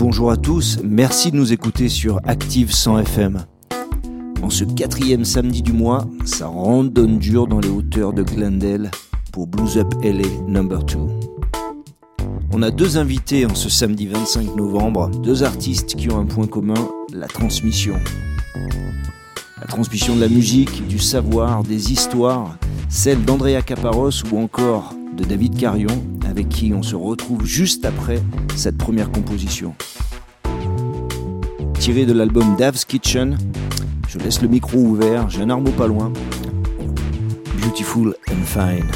bonjour à tous, merci de nous écouter sur Active 100 FM. En ce quatrième samedi du mois, ça randonne dur dans les hauteurs de Glendale pour Blues Up LA Number 2. On a deux invités en ce samedi 25 novembre, deux artistes qui ont un point commun, la transmission. La transmission de la musique, du savoir, des histoires, celle d'Andrea Caparos ou encore David Carion, avec qui on se retrouve juste après cette première composition. Tiré de l'album Dave's Kitchen, je laisse le micro ouvert, j'ai un armeau pas loin. Beautiful and Fine.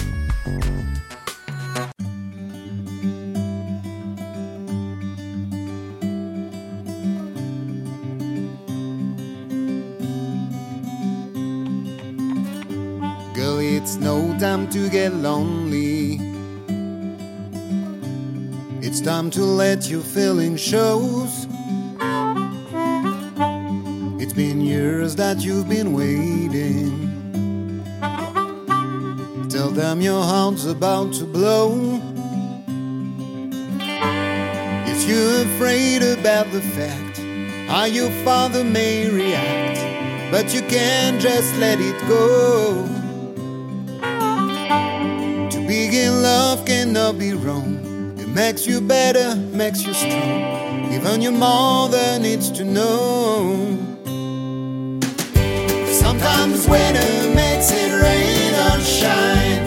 Girl, it's no time to get lonely. Time to let your feeling shows. It's been years that you've been waiting. Tell them your heart's about to blow. If you're afraid about the fact how your father may react, but you can't just let it go. To begin love cannot be wrong. Makes you better, makes you strong. Even your mother needs to know. Sometimes winter makes it rain or shine.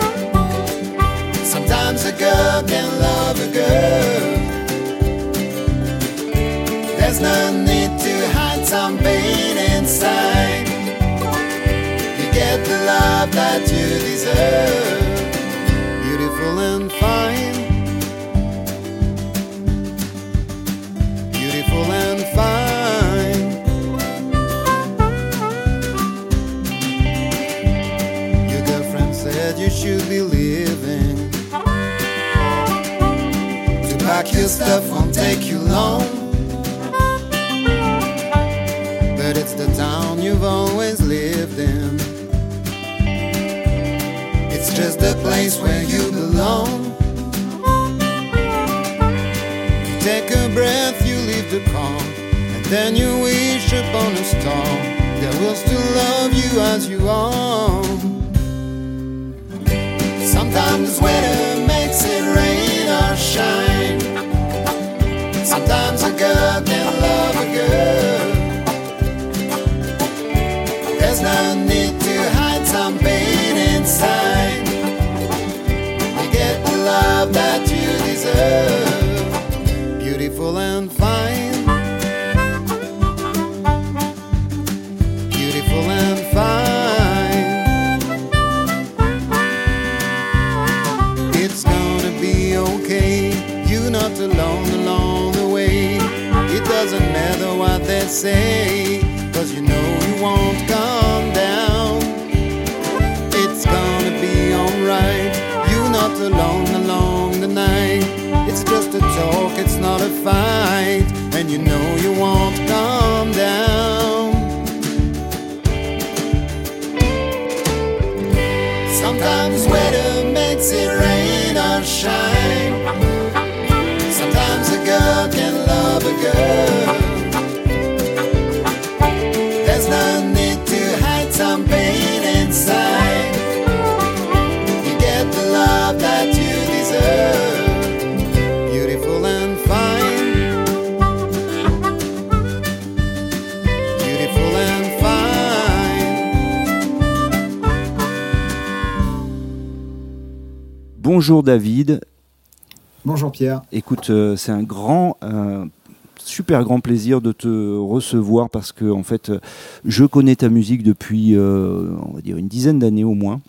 Sometimes a girl can love a girl. There's no need to hide some pain inside. You get the love that you deserve. Beautiful and fine. Your stuff won't take you long. But it's the town you've always lived in. It's just a place where you belong. You take a breath, you leave the calm, and then you wish upon a star that will still love you as you are. Sometimes winter makes it rain or shine. Sometimes a girl can love a girl. There's no need to hide some pain inside. You get the love that you deserve. Beautiful and they say, cause you know you won't come down. It's gonna be alright. You're not alone along the night. It's just a talk, it's not a fight. And you know you won't come down. Sometimes weather makes it rain or shine. Bonjour David, Bonjour Pierre. écoute, euh, c'est un grand, euh, super grand plaisir de te recevoir parce que en fait, euh, je connais ta musique depuis, euh, on va dire une dizaine d'années au moins,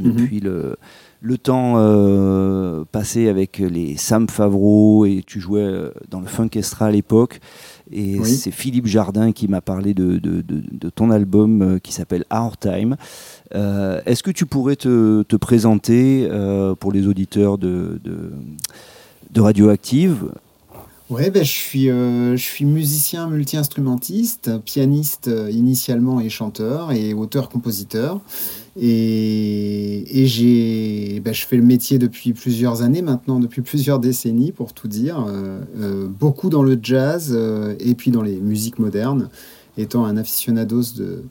Mhm. depuis le, le temps euh, passé avec les Sam Favreau et tu jouais dans le Funkestra à l'époque. Et Oui. c'est Philippe Jardin qui m'a parlé de, de- de- de ton album euh, qui s'appelle Our Time. Euh, Est-ce que tu pourrais te, te présenter euh, pour les auditeurs de, Radioactive? Ouais, ben, je, suis, je suis musicien multi-instrumentiste, pianiste initialement et chanteur et auteur-compositeur. Et, et j'ai, ben, je fais le métier depuis plusieurs années maintenant, depuis plusieurs décennies pour tout dire, beaucoup dans le jazz et puis dans les musiques modernes, étant un aficionados de,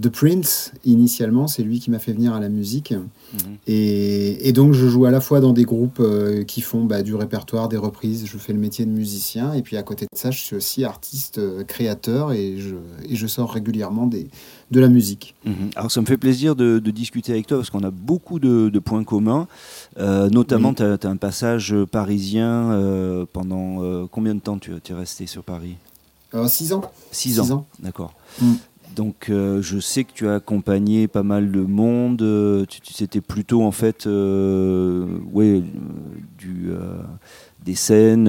de Prince, initialement, c'est lui qui m'a fait venir à la musique. Mhm. Et, donc, je joue à la fois dans des groupes euh, qui font bah, du répertoire, des reprises. Je fais le métier de musicien. Et puis, à côté de ça, je suis aussi artiste, euh, créateur. Et je, et je sors régulièrement des, de la musique. Mhm. Alors, ça me fait plaisir de, discuter avec toi parce qu'on a beaucoup de, points communs. Euh, notamment, tu as, un passage parisien pendant combien de temps tu es resté sur Paris? Six ans. Six ans, d'accord. Mm. Donc euh, je sais que tu as accompagné pas mal de monde. Euh, c'était plutôt en fait euh, ouais, du, des scènes,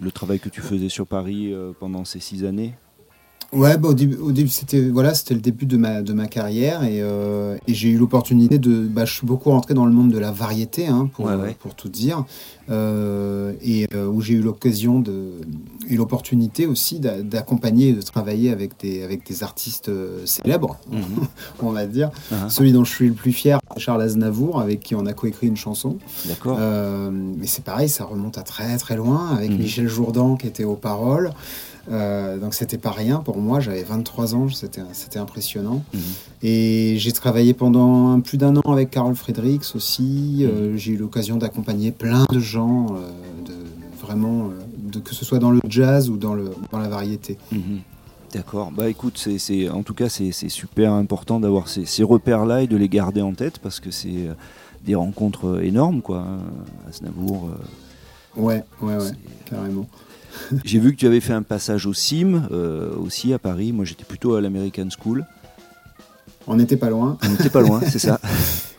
le travail que tu faisais sur Paris pendant ces six années? Ouais, bah, au début, c'était voilà, c'était le début de ma de ma carrière et, euh, et j'ai eu l'opportunité de, bah, je suis beaucoup rentré dans le monde de la variété, hein, pour pour tout dire, euh, et euh, où j'ai eu l'occasion de et l'opportunité aussi d'accompagner et de travailler avec des avec des artistes célèbres, mhm. on va dire. Uh-huh. Celui dont je suis le plus fier, Charles Aznavour, avec qui on a coécrit une chanson. D'accord. mais c'est pareil, ça remonte à très très loin, avec mhm. Michel Jourdan qui était aux paroles. Euh, donc c'était pas rien pour moi, j'avais 23 ans, c'était impressionnant. Mhm. Et j'ai travaillé pendant plus d'un an avec Carol Fredericks aussi. Euh, mhm. j'ai eu l'occasion d'accompagner plein de gens, euh, de, vraiment, de, que ce soit dans le jazz ou dans, le, dans la variété. Mhm. D'accord. Bah écoute, c'est, en tout cas, c'est, super important d'avoir ces, ces, repères-là et de les garder en tête parce que c'est des rencontres énormes, quoi. Hein, à Snavour. ouais, ouais, ouais, carrément. J'ai vu que tu avais fait un passage au CIM, euh, aussi à Paris. Moi, j'étais plutôt à l'American School. On n'était pas loin. On n'était pas loin, c'est ça.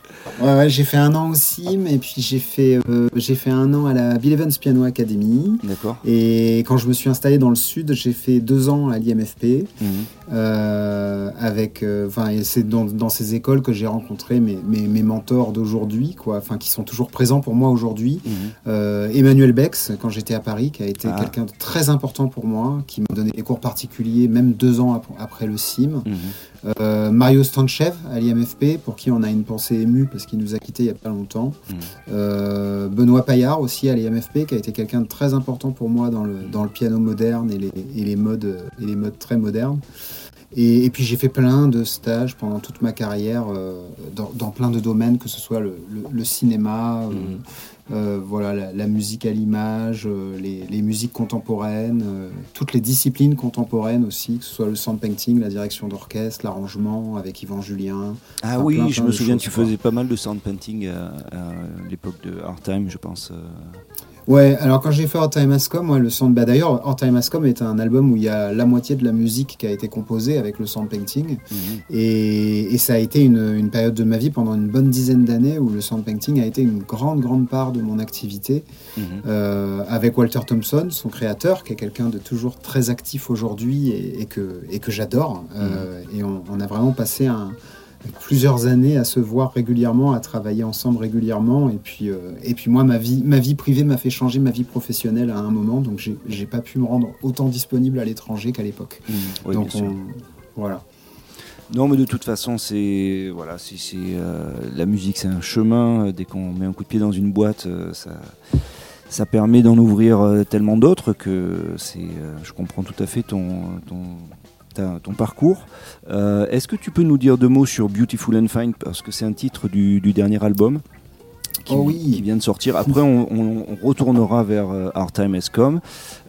Ouais, j'ai fait un an au CIM et puis j'ai fait, euh, j'ai fait un an à la Bill Evans Piano Academy. D'accord. Et quand je me suis installé dans le sud, j'ai fait deux ans à l'IMFP. Mhm. Euh, avec, euh, c'est dans, dans, ces écoles que j'ai rencontré mes, mes, mes mentors d'aujourd'hui, quoi, enfin, qui sont toujours présents pour moi aujourd'hui. Mhm. Emmanuel Bex, quand j'étais à Paris, qui a été ah. quelqu'un de très important pour moi, qui m'a donné des cours particuliers, même deux ans après le CIM. Mhm. Mario Stanchev à l'IMFP, pour qui on a une pensée émue parce qu'il nous a quittés il n'y a pas longtemps. Mm. Euh, Benoît Paillard aussi à l'IMFP, qui a été quelqu'un de très important pour moi dans le, dans le piano moderne et les, et les, modes, et les modes très modernes. Et, puis j'ai fait plein de stages pendant toute ma carrière euh, dans, dans, plein de domaines, que ce soit le, le, cinéma, euh, mm. Euh, voilà, la, musique à l'image, euh, les, musiques contemporaines, euh, toutes les disciplines contemporaines aussi, que ce soit le sound painting, la direction d'orchestre, l'arrangement avec Yvan Julien. Ah oui, je me souviens, tu faisais pas mal de sound painting à, à l'époque de Hard Time, je pense. Ouais, alors quand j'ai fait Hard Time Ascom, moi, le sound, bah d'ailleurs, Hard Time Ascom est un album où il y a la moitié de la musique qui a été composée avec le sound painting. Mhm. Et, et, ça a été une, une, période de ma vie pendant une bonne dizaine d'années où le sound painting a été une grande, grande part de mon activité. Mhm. euh, avec Walter Thompson, son créateur, qui est quelqu'un de toujours très actif aujourd'hui et, et, que, et que j'adore. Euh, mhm. et on, on, a vraiment passé un plusieurs années à se voir régulièrement, à travailler ensemble régulièrement. Et puis, euh, et puis moi, ma vie, ma vie privée m'a fait changer ma vie professionnelle à un moment, donc j'ai pas pu me rendre autant disponible à l'étranger qu'à l'époque. Mmh, donc voilà. Non, mais de toute façon, c'est voilà, c'est euh, la musique, c'est un chemin. Dès qu'on met un coup de pied dans une boîte, euh, ça, ça permet d'en ouvrir tellement d'autres que c'est. je comprends tout à fait ton, ton ton parcours. Euh, est-ce que tu peux nous dire deux mots sur Beautiful and Fine parce que c'est un titre du, dernier album qui, oh oui. vient de sortir. Après, on, retournera vers euh, Our Time Has Come.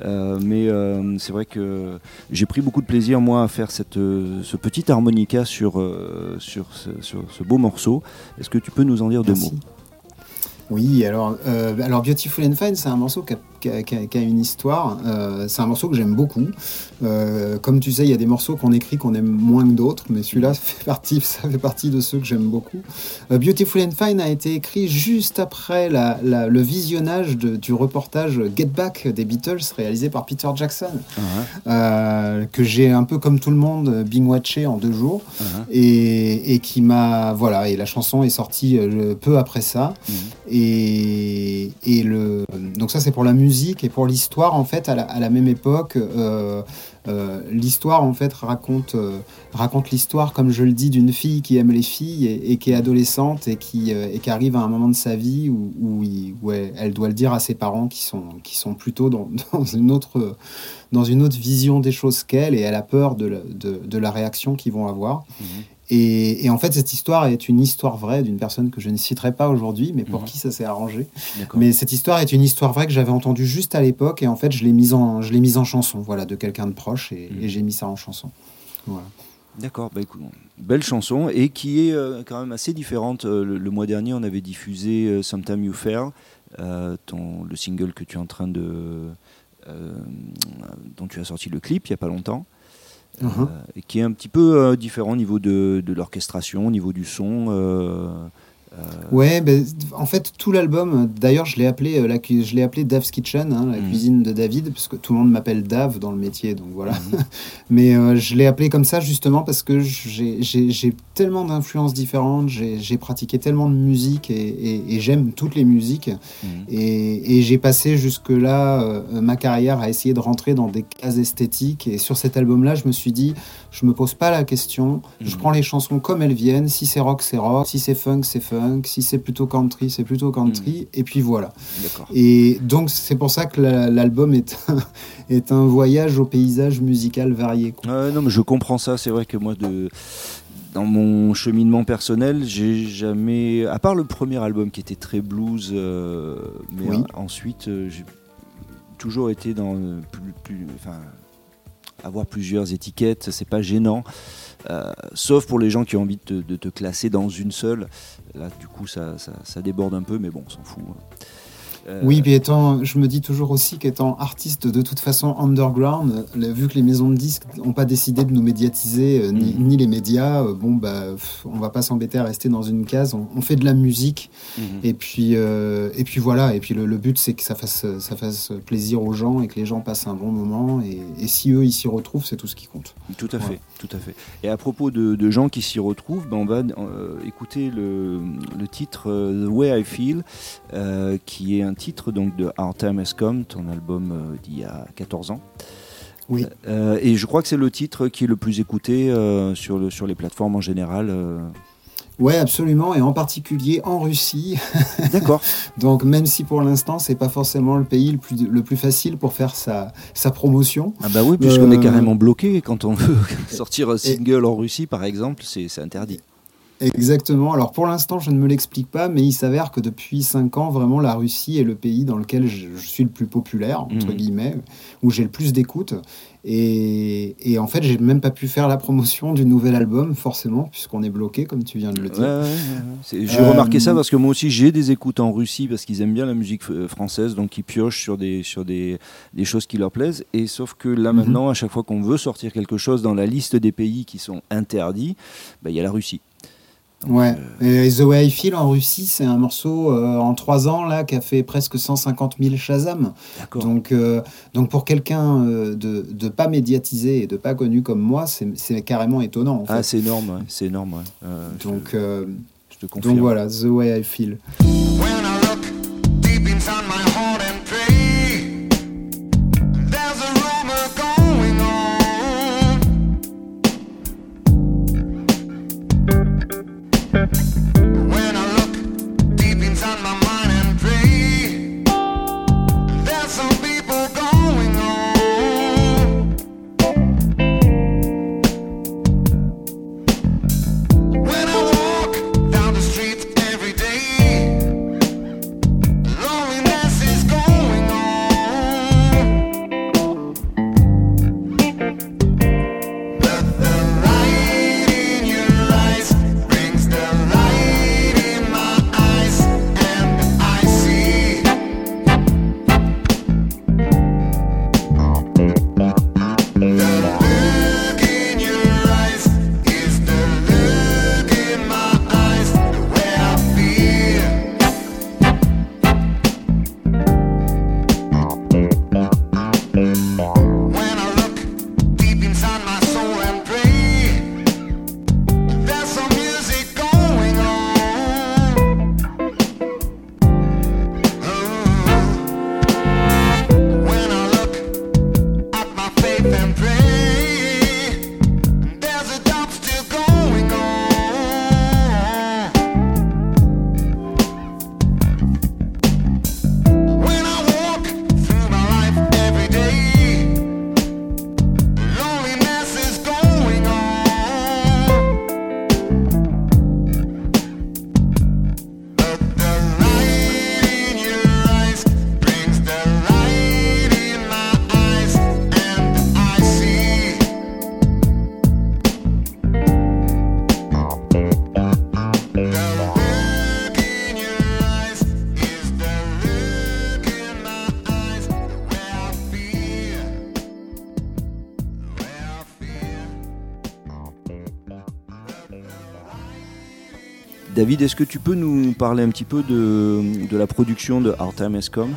Euh, mais c'est vrai que j'ai pris beaucoup de plaisir, moi, à faire cette, ce petit harmonica sur, sur, ce, beau morceau. Est-ce que tu peux nous en dire deux mots? Oui, alors, alors Beautiful and Fine, c'est un morceau qui a qui a, une histoire. Euh, c'est un morceau que j'aime beaucoup. Euh, comme tu sais, il y a des morceaux qu'on écrit qu'on aime moins que d'autres, mais celui-là fait partie, ça fait partie de ceux que j'aime beaucoup. Euh, Beautiful and Fine a été écrit juste après la, le visionnage du reportage Get Back des Beatles réalisé par Peter Jackson, uh-huh. que j'ai un peu comme tout le monde bing watché en deux jours uh-huh. et, et, qui m'a voilà et la chanson est sortie peu après ça uh-huh. Et, et le, donc ça c'est pour la musique et pour l'histoire en fait à la, même époque. Euh, euh, l'histoire en fait raconte, euh, raconte l'histoire comme je le dis d'une fille qui aime les filles et, qui est adolescente et qui, et qui arrive à un moment de sa vie où, où, elle, doit le dire à ses parents qui sont, qui sont plutôt dans, une autre dans une autre vision des choses qu'elle et elle a peur de la, de la réaction qu'ils vont avoir. Mhm. Et, en fait, cette histoire est une histoire vraie d'une personne que je ne citerai pas aujourd'hui, mais pour mhm. qui ça s'est arrangé. Mais cette histoire est une histoire vraie que j'avais entendue juste à l'époque, et en fait, je l'ai mise en, je l'ai mise en chanson, voilà, de quelqu'un de proche, et, mhm. j'ai mis ça en chanson. Voilà. D'accord, bah écoute, belle chanson et qui est euh, quand même assez différente. Euh, le, mois dernier, on avait diffusé euh, Sometime You Fair, ton, le single que tu es en train de, dont tu as sorti le clip il y a pas longtemps. Uh-huh. et qui est un petit peu différent au niveau de, de l'orchestration, au niveau du son. Euh, ouais, ben, en fait, tout l'album, d'ailleurs, je l'ai appelé, euh, la, je l'ai appelé Dave's Kitchen, hein, la mhm. cuisine de David, parce que tout le monde m'appelle Dave dans le métier, donc voilà. Mhm. Mais euh, je l'ai appelé comme ça justement parce que j'ai tellement d'influences différentes, j'ai pratiqué tellement de musique et, j'aime toutes les musiques. Mhm. Et, j'ai passé jusque-là ma carrière à essayer de rentrer dans des cases esthétiques. Et sur cet album-là, je me suis dit, je me pose pas la question, je prends les chansons comme elles viennent. Si c'est rock, c'est rock. Si c'est funk, c'est funk si c'est plutôt country, c'est plutôt country, hmm. et puis voilà. Et donc c'est pour ça que l'album est un, est un voyage au paysage musical varié. non, mais je comprends ça. C'est vrai que moi, de, dans mon cheminement personnel, j'ai jamais, à part le premier album qui était très blues, euh, mais ensuite euh, j'ai toujours été dans plus, plus, enfin, avoir plusieurs étiquettes, c'est pas gênant. Euh, sauf pour les gens qui ont envie de te, classer dans une seule. Là, du coup, ça, déborde un peu, mais bon, on s'en fout. Hein. Euh, oui, puis étant, je me dis toujours aussi qu'étant artiste de toute façon underground, vu que les maisons de disques n'ont pas décidé de nous médiatiser, euh, mm. ni, les médias, bon, bah, on va pas s'embêter à rester dans une case. On, fait de la musique, mm-hmm. et puis, et puis voilà. Et puis le, but, c'est que ça fasse, ça fasse plaisir aux gens et que les gens passent un bon moment. Et, si eux, ils s'y retrouvent, c'est tout ce qui compte. Tout à fait tout à fait. Et à propos de, gens qui s'y retrouvent, ben on va euh, écouter le, titre euh, The Way I Feel, euh, qui est un titre donc de Our Time Has Come, ton album d'il y a 14 ans. Oui. et je crois que c'est le titre qui est le plus écouté sur, le, sur les plateformes en général. Ouais, absolument, et en particulier en Russie. D'accord. Donc même si pour l'instant c'est pas forcément le pays le plus, le plus facile pour faire sa, sa promotion. Ah bah oui, puisqu'on est euh, carrément bloqué quand on veut sortir un single en Russie par exemple, c'est interdit. Exactement. Alors pour l'instant, je ne me l'explique pas, mais il s'avère que depuis 5 ans, vraiment, la Russie est le pays dans lequel je, suis le plus populaire, entre mmh. guillemets, où j'ai le plus d'écoute. Et, et, en fait, j'ai même pas pu faire la promotion du nouvel album, forcément, puisqu'on est bloqué, comme tu viens de le dire. j'ai remarqué ça euh, parce que moi aussi, j'ai des écoutes en Russie parce qu'ils aiment bien la musique euh, française, donc ils piochent sur des, sur des, des choses qui leur plaisent. Et sauf que là, mhm. maintenant, à chaque fois qu'on veut sortir quelque chose dans la liste des pays qui sont interdits, bah, il y a la Russie. Ouais. Euh, et The Way I Feel en Russie, c'est un morceau euh, en trois ans là qui a fait presque 150 000 Shazam. Donc, euh, donc pour quelqu'un de, de pas médiatisé et de pas connu comme moi, c'est carrément étonnant. ah, c'est énorme, c'est énorme. donc, je, te donc voilà, The Way I Feel. David, est-ce que tu peux nous parler un petit peu de, de la production de Our Time Has Come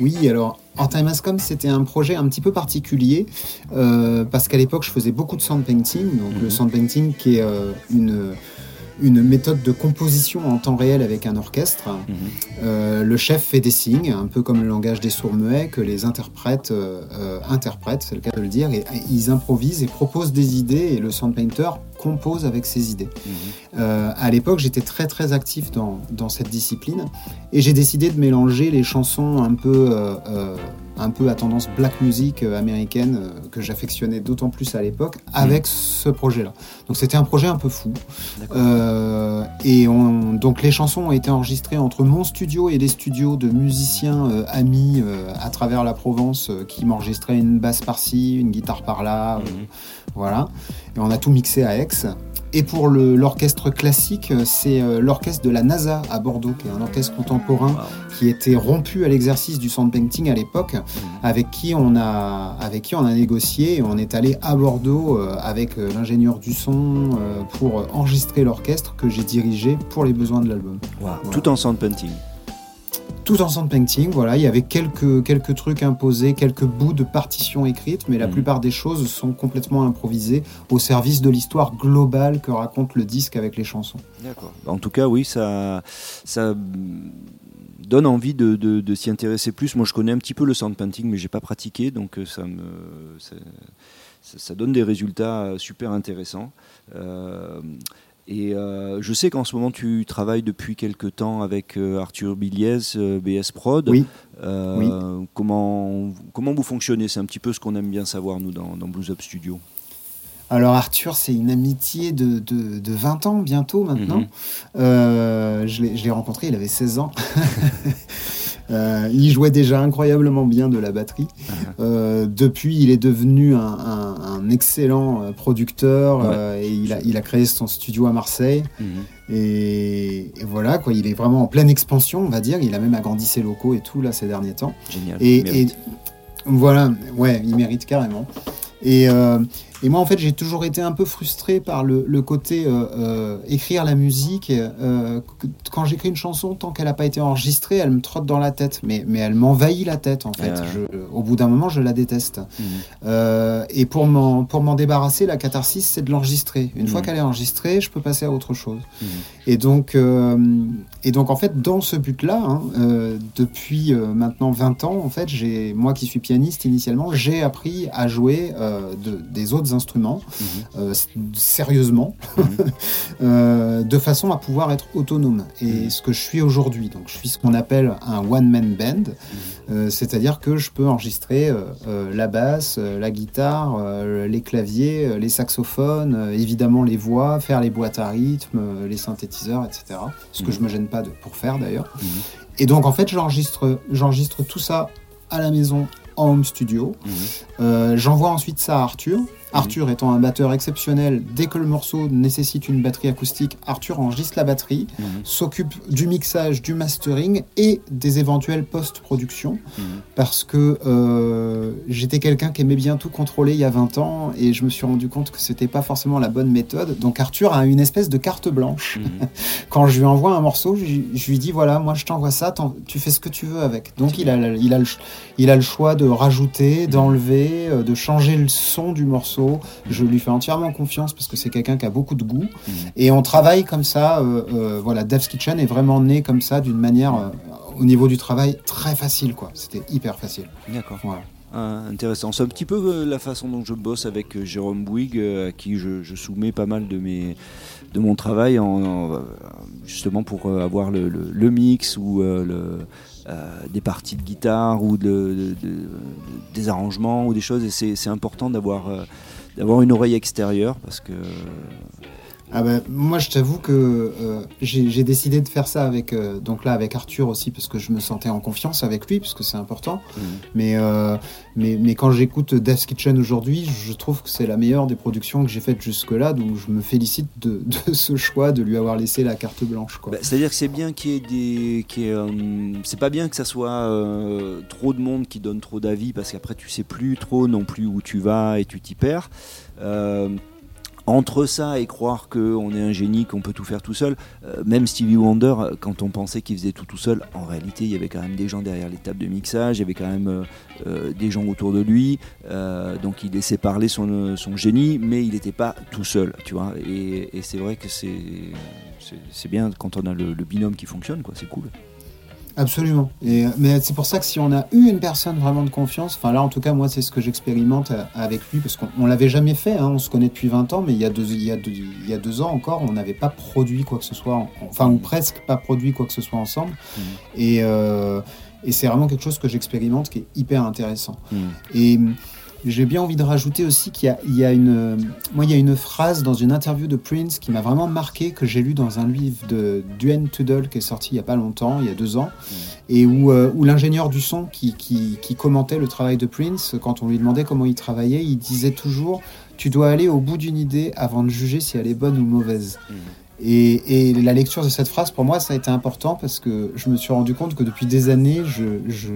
Oui, alors Our Time Has Come, c'était un projet un petit peu particulier euh, parce qu'à l'époque, je faisais beaucoup de sound painting. Donc, le sound painting qui est euh, une une méthode de composition en temps réel avec un orchestre. Mhm. Euh, le chef fait des signes, un peu comme le langage des sourds-muets, que les interprètes euh, euh, interprètent, c'est le cas de le dire, et, ils improvisent et proposent des idées, et le sound painter compose avec ses idées. Mhm. à l'époque, j'étais très très actif dans, dans cette discipline, et j'ai décidé de mélanger les chansons un peu un peu à tendance black music euh, américaine euh, que j'affectionnais d'autant plus à l'époque avec mm. ce projet-là. Donc c'était un projet un peu fou. Euh, et on, donc les chansons ont été enregistrées entre mon studio et les studios de musiciens amis à travers la Provence qui m'enregistraient une basse par-ci, une guitare par-là. Mm. voilà. Et on a tout mixé à Aix. Et pour l'orchestre classique, c'est euh, l'orchestre de la NASA à Bordeaux, qui est un orchestre contemporain qui était rompu à l'exercice du sound painting à l'époque, mmh. avec qui on a avec qui on a négocié et on est allé à Bordeaux euh, avec euh, l'ingénieur du son pour enregistrer l'orchestre que j'ai dirigé pour les besoins de l'album. Tout en sound painting tout en sound painting. Voilà, il y avait quelques, quelques trucs imposés, quelques bouts de partitions écrites, mais la mm. plupart des choses sont complètement improvisées au service de l'histoire globale que raconte le disque avec les chansons. D'accord. En tout cas, oui, ça, ça donne envie de, de, s'y intéresser plus. Moi, je connais un petit peu le sound painting, mais j'ai pas pratiqué, donc euh, ça me ça, donne des résultats super intéressants. Euh, et euh, je sais qu'en ce moment, tu travailles depuis quelques temps avec euh, Arthur Biliez, euh, BS Prod. Oui. Comment, comment vous fonctionnez? C'est un petit peu ce qu'on aime bien savoir, nous, dans, dans Blues Up Studio. Alors Arthur, c'est une amitié de, de, 20 ans bientôt maintenant. Mhm. je l'ai rencontré, il avait 16 ans. Euh, il jouait déjà incroyablement bien de la batterie. Uh-huh. Euh, depuis, il est devenu un, excellent euh, producteur et il a, il a, créé son studio à Marseille. Mm-hmm. Et, voilà, quoi, il est vraiment en pleine expansion, on va dire. Il a même agrandi ses locaux et tout là ces derniers temps. Génial. et voilà, ouais, il mérite carrément. Et, et moi, en fait, j'ai toujours été un peu frustré par le, côté euh, euh, écrire la musique. Euh, quand j'écris une chanson, tant qu'elle n'a pas été enregistrée, elle me trotte dans la tête. Mais, mais elle m'envahit la tête, en fait. au bout d'un moment, je la déteste. Mmh. et pour m'en, pour m'en débarrasser, la catharsis, c'est de l'enregistrer. Une fois mmh. qu'elle est enregistrée, je peux passer à autre chose. Mmh. Et, donc, et donc, en fait, dans ce but-là, hein, depuis maintenant 20 ans, en fait, j'ai, moi qui suis pianiste initialement, j'ai appris à jouer de, des autres instruments, mhm. euh, sérieusement, mhm. euh, de façon à pouvoir être autonome. Et mhm. ce que je suis aujourd'hui, donc je suis ce qu'on appelle un one-man band, euh, c'est-à-dire que je peux enregistrer la basse, la guitare, les claviers, les saxophones, évidemment les voix, faire les boîtes à rythme, les synthétiseurs, etc. Ce que je me gêne pas de, pour faire d'ailleurs. Et donc en fait, j'enregistre, j'enregistre tout ça à la maison en home studio. J'envoie ensuite ça à Arthur Arthur étant un batteur exceptionnel, dès que le morceau nécessite une batterie acoustique, Arthur enregistre la batterie, mhm. s'occupe du mixage, du mastering et des éventuelles post-production. Mhm. Parce que euh, j'étais quelqu'un qui aimait bien tout contrôler il y a 20 ans et je me suis rendu compte que c'était pas forcément la bonne méthode. Donc Arthur a une espèce de carte blanche. Mhm. Quand je lui envoie un morceau, je, lui dis voilà, moi je t'envoie ça, tu fais ce que tu veux avec. Donc il a, il a, le, il a le choix de rajouter, d'enlever, euh, de changer le son du morceau je lui fais entièrement confiance parce que c'est quelqu'un qui a beaucoup de goût. Mm. Et on travaille comme ça. Euh, euh, voilà, Dev's Kitchen est vraiment né comme ça d'une manière, euh, au niveau du travail, très facile. quoi. C'était hyper facile. D'accord. Ah, intéressant. C'est un petit peu la façon dont je bosse avec Jérôme Bouygues, à qui je, soumets pas mal de, mes, de mon travail, en, justement pour avoir le, mix ou le, des parties de guitare ou de, des arrangements ou des choses. Et c'est important d'avoir d'avoir une oreille extérieure parce que ah ben, moi, je t'avoue que euh, j'ai décidé de faire ça avec euh, donc là avec Arthur aussi parce que je me sentais en confiance avec lui parce que c'est important. Mmh. Mais, euh, mais, mais quand j'écoute Death's Kitchen aujourd'hui, je trouve que c'est la meilleure des productions que j'ai faites jusque là. Donc je me félicite de, de, ce choix de lui avoir laissé la carte blanche. Bah, c'est-à-dire que c'est bien qu'il y ait des, c'est pas bien que ça soit trop de monde qui donne trop d'avis parce qu'après tu sais plus trop non plus où tu vas et tu t'y perds entre ça et croire qu'on est un génie, qu'on peut tout faire tout seul, euh, même Stevie Wonder, quand on pensait qu'il faisait tout tout seul, en réalité, il y avait quand même des gens derrière les tables de mixage, il y avait quand même des gens autour de lui, donc il laissait parler son, génie, mais il n'était pas tout seul, tu vois. Et, c'est vrai que c'est c'est bien quand on a le, le binôme qui fonctionne, quoi. C'est cool. Absolument. Et, mais c'est pour ça que si on a eu une personne vraiment de confiance, enfin là en tout cas moi c'est ce que j'expérimente euh, avec lui parce qu'on l'avait jamais fait, hein, on se connaît depuis 20 ans, mais il y a deux, il y a deux, il y a deux ans encore on n'avait pas produit quoi que ce soit, enfin ou presque pas produit quoi que ce soit ensemble. Mmh. Et, euh, et c'est vraiment quelque chose que j'expérimente qui est hyper intéressant. Mmh. Et j'ai bien envie de rajouter aussi qu'il y, a une, moi, il y a une phrase dans une interview de Prince qui m'a vraiment marqué, que j'ai lu dans un livre de Duane Tudor qui est sorti il n'y a pas longtemps, il y a deux ans, et où, euh, l'ingénieur du son qui, commentait le travail de Prince, quand on lui demandait comment il travaillait, il disait toujours Tu dois aller au bout d'une idée avant de juger si elle est bonne ou mauvaise. Et, la lecture de cette phrase, pour moi, ça a été important parce que je me suis rendu compte que depuis des années, je,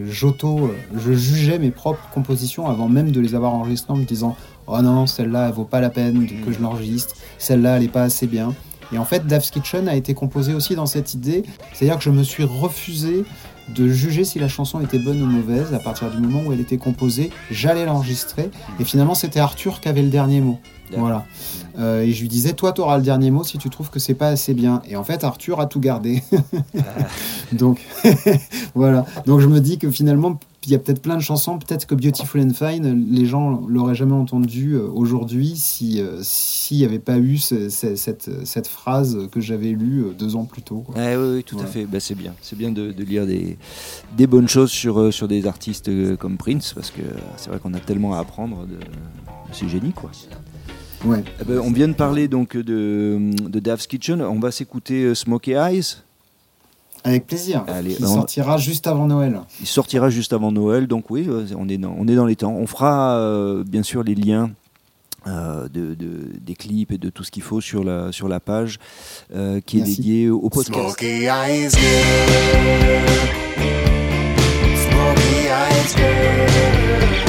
j'auto, je, jugeais mes propres compositions avant même de les avoir enregistrées en me disant Oh non, celle-là, elle vaut pas la peine que je l'enregistre, celle-là, elle est pas assez bien. Et en fait, Dave's Kitchen a été composé aussi dans cette idée, c'est-à-dire que je me suis refusé de juger si la chanson était bonne ou mauvaise. À partir du moment où elle était composée, j'allais l'enregistrer, et finalement c'était Arthur qui avait le dernier mot. Voilà. Euh, et je lui disais, toi, tu auras le dernier mot si tu trouves que c'est pas assez bien. Et en fait, Arthur a tout gardé. Donc, voilà. Donc, je me dis que finalement, il y a peut-être plein de chansons, peut-être que Beautiful and Fine, les gens l'auraient jamais entendu euh, aujourd'hui si euh, s'il n'y avait pas eu cette, cette, phrase que j'avais lue deux ans plus tôt. oui, oui, tout à fait. Bah, c'est bien. C'est bien de, lire des, des, bonnes choses sur, sur des artistes comme Prince, parce que c'est vrai qu'on a tellement à apprendre de, de ces génies. Quoi. Eh ben, on vient de parler donc de, de Dave's Kitchen. On va s'écouter euh, Smokey Eyes. Avec plaisir. il sortira juste avant Noël. Il sortira juste avant Noël, donc oui, euh, on est dans, on est dans les temps. On fera euh, bien sûr les liens de, des clips et de tout ce qu'il faut sur la, sur la page qui est dédiée au podcast. Smokey eyes Smokey eyes one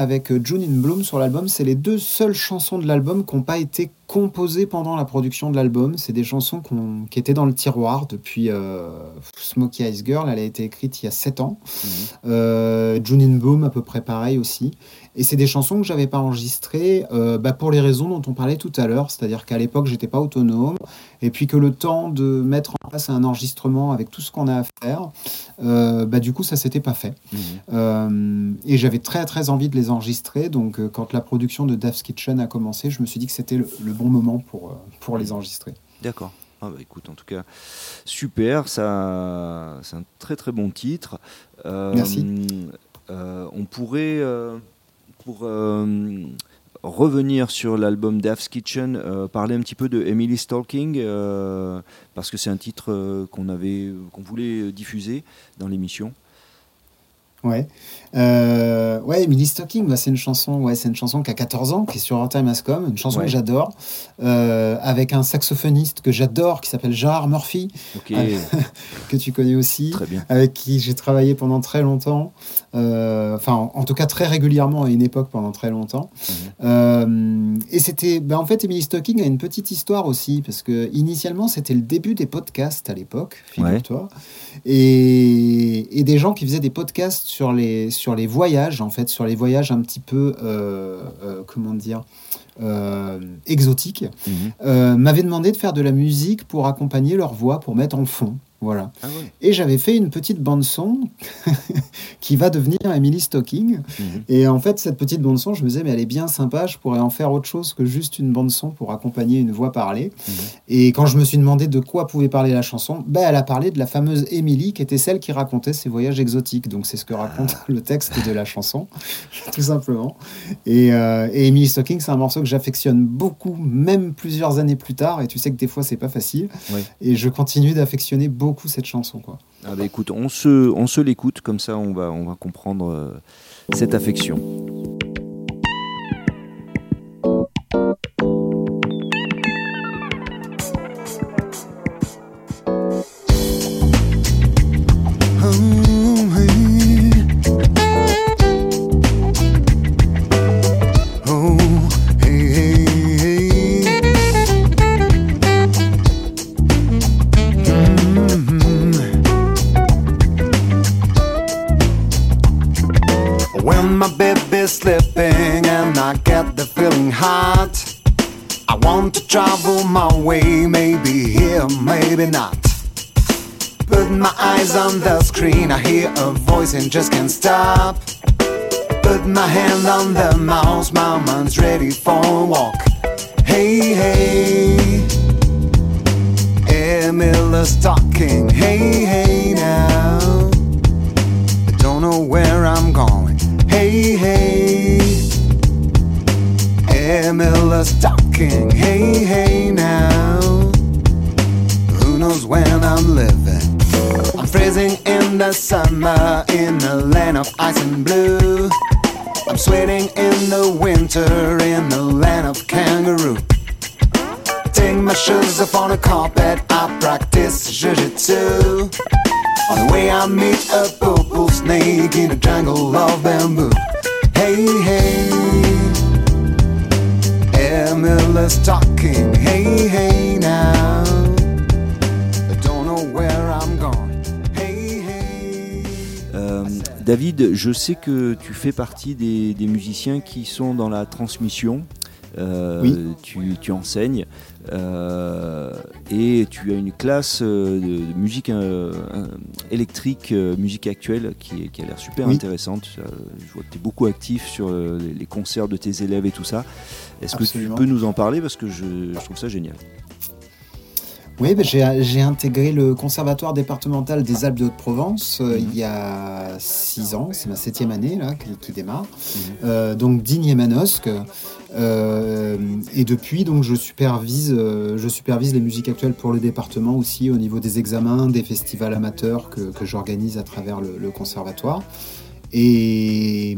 avec euh, June in Bloom sur l'album, c'est les deux seules chansons de l'album qui n'ont pas été composées pendant la production de l'album. C'est des chansons qui étaient dans le tiroir depuis euh, Smokey Ice Girl. Elle a été écrite il y a 7 ans. Mhm. Euh, June in Bloom, à peu près pareil aussi. Et c'est des chansons que j'avais pas enregistrées euh, bah, pour les raisons dont on parlait tout à l'heure, c'est-à-dire qu'à l'époque j'étais pas autonome, et puis que le temps de mettre en place un enregistrement avec tout ce qu'on a à faire, euh, bah, du coup ça s'était pas fait. Mhm. Euh, et j'avais très très envie de les enregistrer, donc quand la production de Dave's Kitchen a commencé, je me suis dit que c'était le, bon moment pour, pour les enregistrer. D'accord. Ah bah écoute, en tout cas, super, ça, c'est un très très bon titre. Merci. on pourrait pour euh, revenir sur l'album Dave's Kitchen, euh, parler un petit peu de Emily's Talking, euh, parce que c'est un titre qu'on avait, qu'on voulait diffuser dans l'émission. Ouais. Euh, ouais, Emily Stocking, bah, c'est une chanson, ouais, c'est une chanson qui a 14 ans, qui est sur Time Ascom, une chanson que j'adore, euh, avec un saxophoniste que j'adore, qui s'appelle Jar Murphy, que tu connais aussi, avec qui j'ai travaillé pendant très longtemps, euh, enfin, en, tout cas très régulièrement à une époque pendant très longtemps. Mhm. et c'était, bah, en fait, Emily Stocking a une petite histoire aussi, parce que initialement, c'était le début des podcasts à l'époque, figure-toi, et, et des gens qui faisaient des podcasts sur les, sur les voyages, en fait, sur les voyages un petit peu, euh, euh, comment dire, euh, exotiques, mhm. m'avaient demandé de faire de la musique pour accompagner leur voix, pour mettre en fond. Voilà. Ah et j'avais fait une petite bande-son qui va devenir Emily Stocking. Mhm. Et en fait, cette petite bande-son, je me disais, mais elle est bien sympa, je pourrais en faire autre chose que juste une bande-son pour accompagner une voix parlée. Mhm. Et quand je me suis demandé de quoi pouvait parler la chanson, ben, elle a parlé de la fameuse Emily, qui était celle qui racontait ses voyages exotiques. Donc c'est ce que raconte ah. le texte de la chanson, tout simplement. Et, euh, et Emily Stocking, c'est un morceau que j'affectionne beaucoup, même plusieurs années plus tard. Et tu sais que des fois, c'est pas facile. Et je continue d'affectionner beaucoup beaucoup cette chanson. Quoi. Ah bah écoute, on se, on se l'écoute, comme ça on va, on va comprendre euh, cette affection. Travel my way, maybe here, maybe not. Put my eyes on the screen, I hear a voice and just can't stop. Put my hand on the mouse, my mind's ready for a walk. Hey, hey, Emila's talking. Hey, hey, now. I don't know where I'm going. Summer in the land of ice and blue. I'm sweating in the winter in the land of kangaroo. Take my shoes off on the carpet, I practice jiu-jitsu. On the way I meet a purple snake in a jungle of bamboo. Hey, hey. Miller's talking. Hey, hey, now. I don't know where David, je sais que tu fais partie des, musiciens qui sont dans la transmission. oui. tu, tu, enseignes et tu as une classe de, musique électrique, musique actuelle qui, qui a l'air super intéressante. je vois que tu es beaucoup actif sur les concerts de tes élèves et tout ça. Est-ce que tu peux nous en parler? Parce que je trouve ça génial oui, ben, j'ai intégré le Conservatoire départemental des Alpes de Haute-Provence euh, il y a six ans, c'est ma septième année là, qui, démarre, mhm. euh, donc digne et Manosque. Euh, et depuis, donc, je supervise, je supervise les musiques actuelles pour le département aussi au niveau des examens, des festivals amateurs que, j'organise à travers le, conservatoire. Et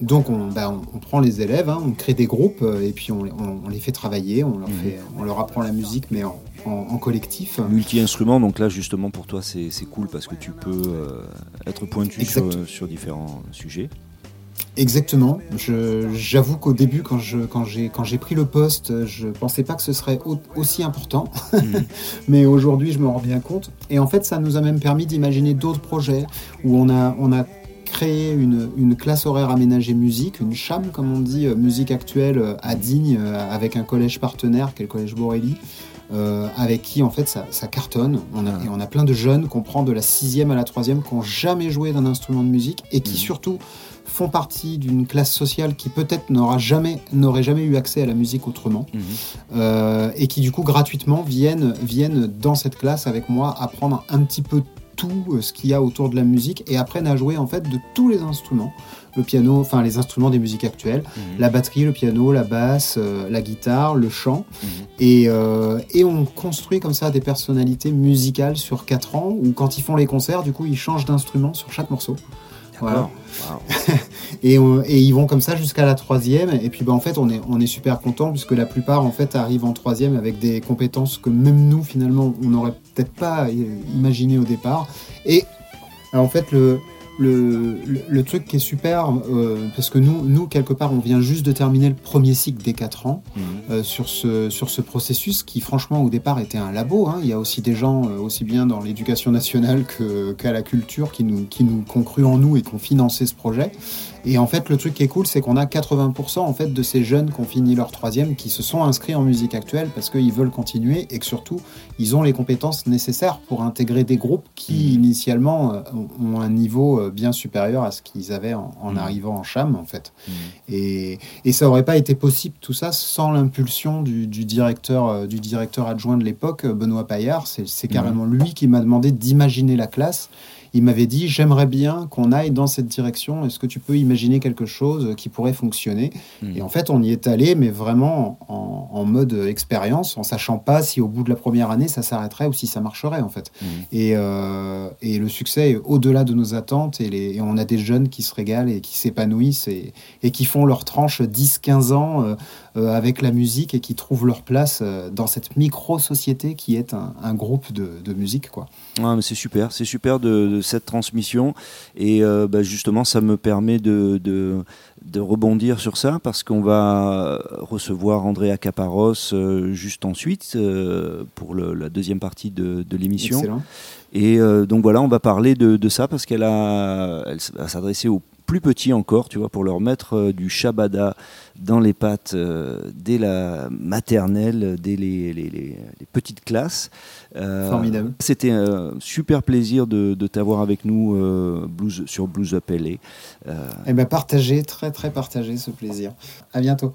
donc on, ben, prend les élèves, hein, on crée des groupes et puis on, les fait travailler, on leur, mhm. fait, on leur apprend la musique mais en, en, collectif. Multi-instrument, donc là justement pour toi c'est cool parce que tu peux euh, être pointu sur, différents sujets. Exactement. J'avoue qu'au début, quand j'ai quand quand pris le poste, je pensais pas que ce serait aussi important. Mhm. Mais aujourd'hui, je me rends bien compte. Et en fait, ça nous a même permis d'imaginer d'autres projets où on a, on a créé une, une, classe horaire aménagée musique, une CHAM, comme on dit, euh, musique actuelle euh, à Digne, avec un collège partenaire qui est le collège Borelli. Euh, avec qui en fait ça, cartonne. On a, et on a plein de jeunes qu'on prend de la sixième à la troisième, qui n'ont jamais joué d'un instrument de musique et qui mhm. surtout font partie d'une classe sociale qui peut-être n'aura jamais, n'aurait jamais eu accès à la musique autrement, mhm. euh, et qui du coup gratuitement viennent, viennent dans cette classe avec moi apprendre un petit peu tout euh, ce qu'il y a autour de la musique et apprennent à jouer en fait de tous les instruments le piano, enfin les instruments des musiques actuelles, mhm. la batterie, le piano, la basse, euh, la guitare, le chant. Mhm. Et, euh, et, on construit comme ça des personnalités musicales sur 4 ans, où quand ils font les concerts, du coup, ils changent d'instrument sur chaque morceau. Voilà. et, et, ils vont comme ça jusqu'à la troisième. Et puis bah, en fait, on est, on est super content puisque la plupart en fait arrivent en troisième avec des compétences que même nous finalement on n'aurait peut-être pas imaginé au départ. Et en fait, le, le, le, truc qui est super, euh, parce que nous, nous, quelque part, on vient juste de terminer le premier cycle des 4 ans mhm. euh, sur, ce, sur ce processus qui, franchement, au départ était un labo. Hein. Il y a aussi des gens, euh, aussi bien dans l'éducation nationale qu'à la culture, qui nous, qui nous ont cru en nous et qui ont financé ce projet. Et en fait, le truc qui est cool, c'est qu'on a 80% en fait de ces jeunes qui ont fini leur troisième qui se sont inscrits en musique actuelle parce qu'ils veulent continuer et que surtout, ils ont les compétences nécessaires pour intégrer des groupes qui, mmh. initialement, euh, ont un niveau euh, bien supérieur à ce qu'ils avaient en, mmh. arrivant en cham, en fait. Mmh. Et, et, ça n'aurait pas été possible, tout ça, sans l'impulsion du, directeur, euh, du directeur adjoint de l'époque, Benoît Paillard. C'est carrément lui qui m'a demandé d'imaginer la classe il m'avait dit j'aimerais bien qu'on aille dans cette direction. Est-ce que tu peux imaginer quelque chose qui pourrait fonctionner hmm. Et en fait, on y est allé, mais vraiment en, mode expérience, en sachant pas si au bout de la première année ça s'arrêterait ou si ça marcherait en fait. Hmm. Euh, et, le succès est au-delà de nos attentes et, on a des jeunes qui se régalent et qui s'épanouissent et, qui font leur tranche 10-15 ans. Euh, euh, avec la musique et qui trouvent leur place dans cette micro-société qui est un, groupe de, musique. Quoi. mais c'est super, c'est super de, cette transmission et euh, bah, justement ça me permet de, de, rebondir sur ça parce qu'on va recevoir Andrea Caparos juste ensuite pour la deuxième partie de, l'émission. Et donc voilà, on va parler de, ça parce qu'elle a, elle va s'adresser aux plus petits encore, tu vois, pour leur mettre euh, du shabada dans les pattes euh, dès la maternelle, dès les, petites classes. Euh, Formidable. C'était un super plaisir de, t'avoir avec nous blues, sur Blues Up LA. Eh bien, partagez, très très partagé ce plaisir. À bientôt.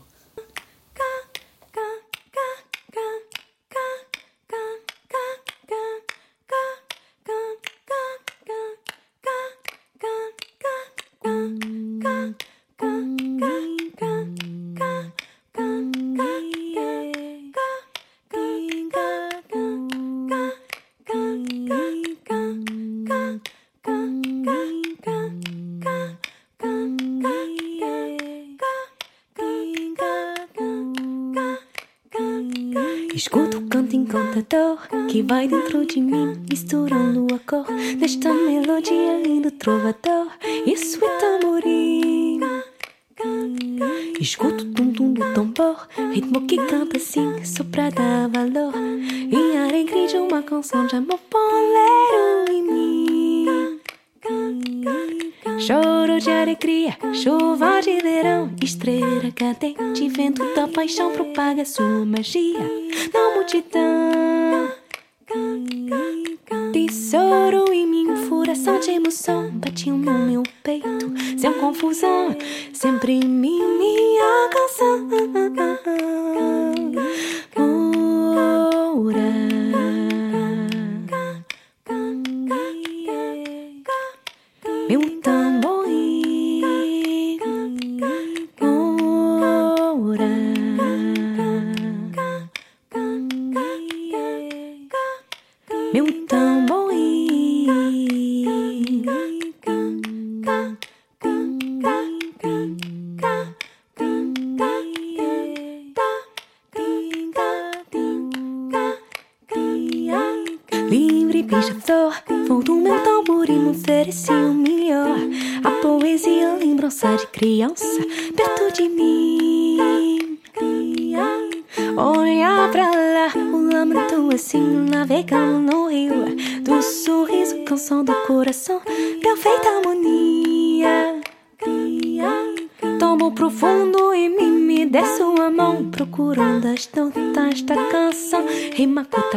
Vai dentro de mim, misturando o cor desta melodia lindo trovador. Isso é tamborim. Escuto o tum-tum do tambor, ritmo que canta assim, só pra dar valor. E a alegria de uma canção de amor bolero em mim. Choro de alegria, chuva de verão, estrela cadente, vento da paixão propaga sua magia na multidão. Batiam no meu peito, sem confusão, sempre Feita harmonia. Tomo profundo e me, me dê sua mão, procurando as notas da canção. Rima com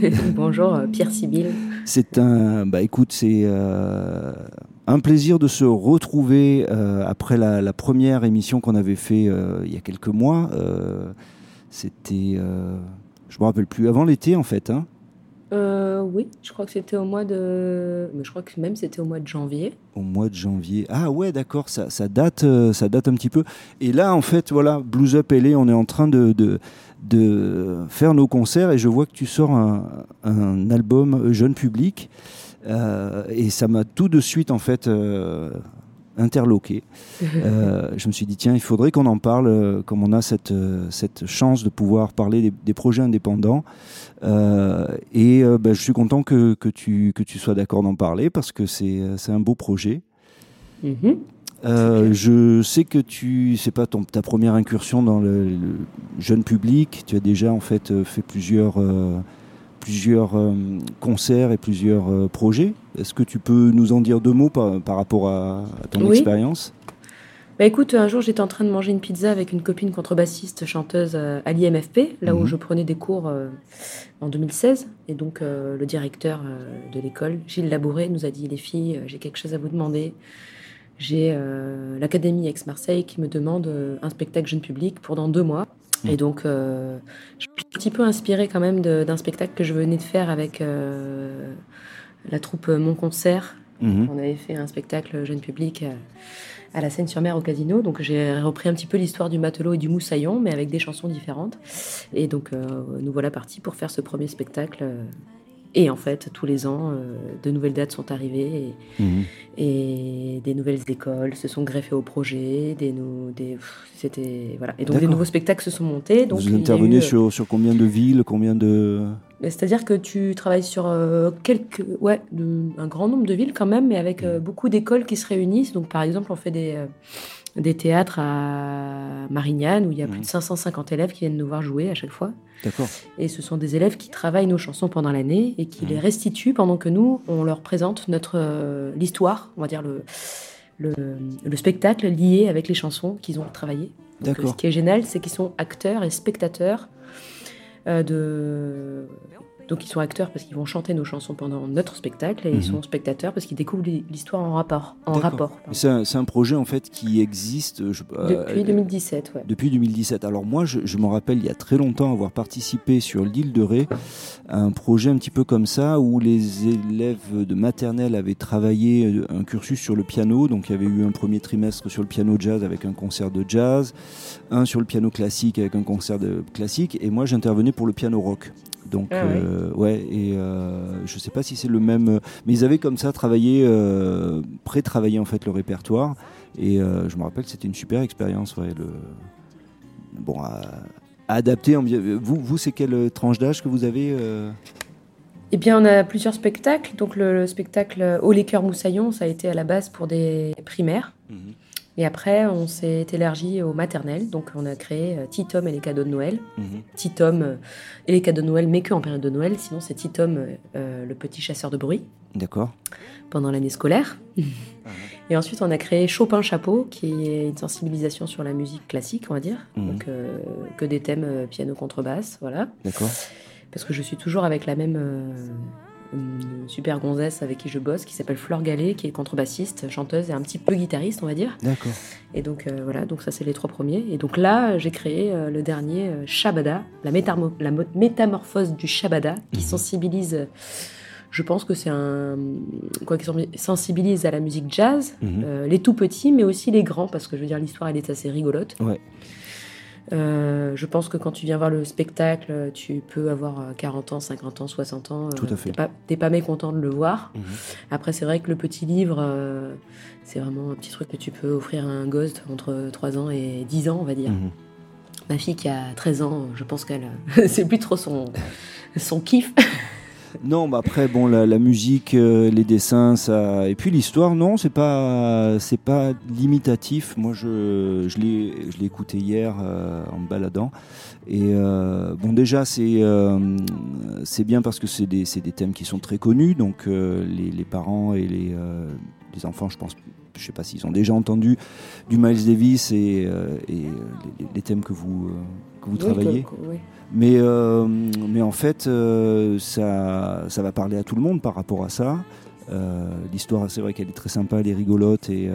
Bonjour euh, Pierre Sibyl. C'est un, bah écoute, c'est euh, un plaisir de se retrouver euh, après la, première émission qu'on avait fait il y a quelques mois. C'était, je me rappelle plus, avant l'été en fait. Hein oui, je crois que c'était au mois de, mais je crois que même c'était au mois de janvier. Au mois de janvier. Ah ouais, d'accord, ça, ça, date, ça date un petit peu. Et là, en fait, voilà, Blues Up LA, on est en train de, de de faire nos concerts et je vois que tu sors un, album jeune public euh, et ça m'a tout de suite en fait euh, interloqué. Euh, je me suis dit tiens il faudrait qu'on en parle comme on a cette, cette chance de pouvoir parler des, projets indépendants et ben, je suis content que, que, tu, que tu sois d'accord d'en parler parce que c'est un beau projet. Mm-hmm. Euh, je sais que tu, c'est pas ton, ta première incursion dans le, jeune public. Tu as déjà en fait euh, fait plusieurs, euh, plusieurs concerts et plusieurs projets. Est-ce que tu peux nous en dire deux mots par, par rapport à, ton expérience? Bah écoute, un jour j'étais en train de manger une pizza avec une copine contrebassiste chanteuse à l'IMFP, là où mhm. je prenais des cours en 2016. Et donc le directeur de l'école, Gilles Labouré, nous a dit les filles, j'ai quelque chose à vous demander. J'ai euh, l'Académie Aix-Marseille qui me demande euh, un spectacle jeune public pour dans deux mois. Et donc, je suis un petit peu inspirée quand même d'un spectacle que je venais de faire avec la troupe Mon Concert. Mhm. On avait fait un spectacle jeune public à la Seine-sur-Mer au casino. Donc j'ai repris un petit peu l'histoire du matelot et du moussaillon, mais avec des chansons différentes. Et donc euh, nous voilà partis pour faire ce premier spectacle. Et en fait, tous les ans, euh, de nouvelles dates sont arrivées et, mhm. et, des nouvelles écoles se sont greffées au projet. Des, des c'était voilà. Et donc des nouveaux spectacles se sont montés. Donc Vous intervenez euh, sur, sur combien de villes, combien de c'est-à-dire que tu travailles sur euh, quelques, ouais, un grand nombre de villes quand même, mais avec euh, beaucoup d'écoles qui se réunissent. Donc, par exemple, on fait des, euh, des théâtres à Marignane où il y a plus de 550 élèves qui viennent nous voir jouer à chaque fois. D'accord. Et ce sont des élèves qui travaillent nos chansons pendant l'année et qui les restituent pendant que nous, on leur présente notre l'histoire, on va dire le, le, le, spectacle lié avec les chansons qu'ils ont travaillées. D'accord. Ce qui est génial, c'est qu'ils sont acteurs et spectateurs de donc ils sont acteurs parce qu'ils vont chanter nos chansons pendant notre spectacle et ils mhm. sont spectateurs parce qu'ils découvrent l'histoire en rapport. En rapport c'est un, projet en fait qui existe depuis 2017. Ouais. Depuis 2017. Alors moi je, je me rappelle il y a très longtemps avoir participé sur l'île de Ré à un projet un petit peu comme ça où les élèves de maternelle avaient travaillé euh, un cursus sur le piano. Donc il y avait eu un premier trimestre sur le piano jazz avec un concert de jazz, un sur le piano classique avec un concert de classique et moi j'intervenais pour le piano rock. Donc, ah euh, ouais, et euh, je sais pas si c'est le même. Mais ils avaient comme ça travaillé, euh, pré-travaillé en fait le répertoire. Et euh, je me rappelle que c'était une super expérience. Ouais, le... Bon, à, adapter. Vous, vous c'est quelle tranche d'âge que vous avez eh bien, on a plusieurs spectacles. Donc, le, spectacle Au les cœurs moussaillons, ça a été à la base pour des primaires. Mhm. Et après, on s'est élargi au maternel. Donc, on a créé euh, Titom et les cadeaux de Noël. Mhm. Titom euh, et les cadeaux de Noël, mais que en période de Noël. Sinon, c'est Titom, euh, le petit chasseur de bruit. D'accord. Pendant l'année scolaire. Et ensuite, on a créé Chopin Chapeau, qui est une sensibilisation sur la musique classique, on va dire. Mhm. Donc, que des thèmes piano contrebasse, voilà. D'accord. Parce que je suis toujours avec la même une super gonzesse avec qui je bosse, qui s'appelle Fleur Gallet, qui est contrebassiste, chanteuse et un petit peu guitariste, on va dire. D'accord. Et donc euh, voilà, donc ça c'est les trois premiers. Et donc là, j'ai créé euh, le dernier euh, Shabada, la, la, métamorphose du Shabada, qui mhm. sensibilise. Je pense que c'est un quoi qui sensibilise à la musique jazz, mhm. les tout petits, mais aussi les grands, parce que je veux dire l'histoire elle est assez rigolote. Ouais. Euh, je pense que quand tu viens voir le spectacle, tu peux avoir 40 ans, 50 ans, 60 ans. Tout à fait. T'es pas, mécontent de le voir. Mhm. Après, c'est vrai que le petit livre, euh, c'est vraiment un petit truc que tu peux offrir à un gosse entre 3 ans et 10 ans, on va dire. Mhm. Ma fille qui a 13 ans, je pense qu'elle. c'est plus trop son, son kiff. Non, bah après bon la, musique, euh, les dessins, ça et puis l'histoire, non, c'est pas c'est pas limitatif. Moi, je je l'ai je l'ai écouté hier euh, en me baladant et euh, bon déjà c'est c'est bien parce que c'est des c'est des thèmes qui sont très connus, donc les, les, parents et les les enfants, je pense je sais pas s'ils ont déjà entendu du Miles Davis et, et les, thèmes que vous que vous travaillez. Oui. Mais, euh, mais en fait, euh, ça, ça va parler à tout le monde par rapport à ça. Euh, l'histoire, c'est vrai qu'elle est très sympa, elle est rigolote et,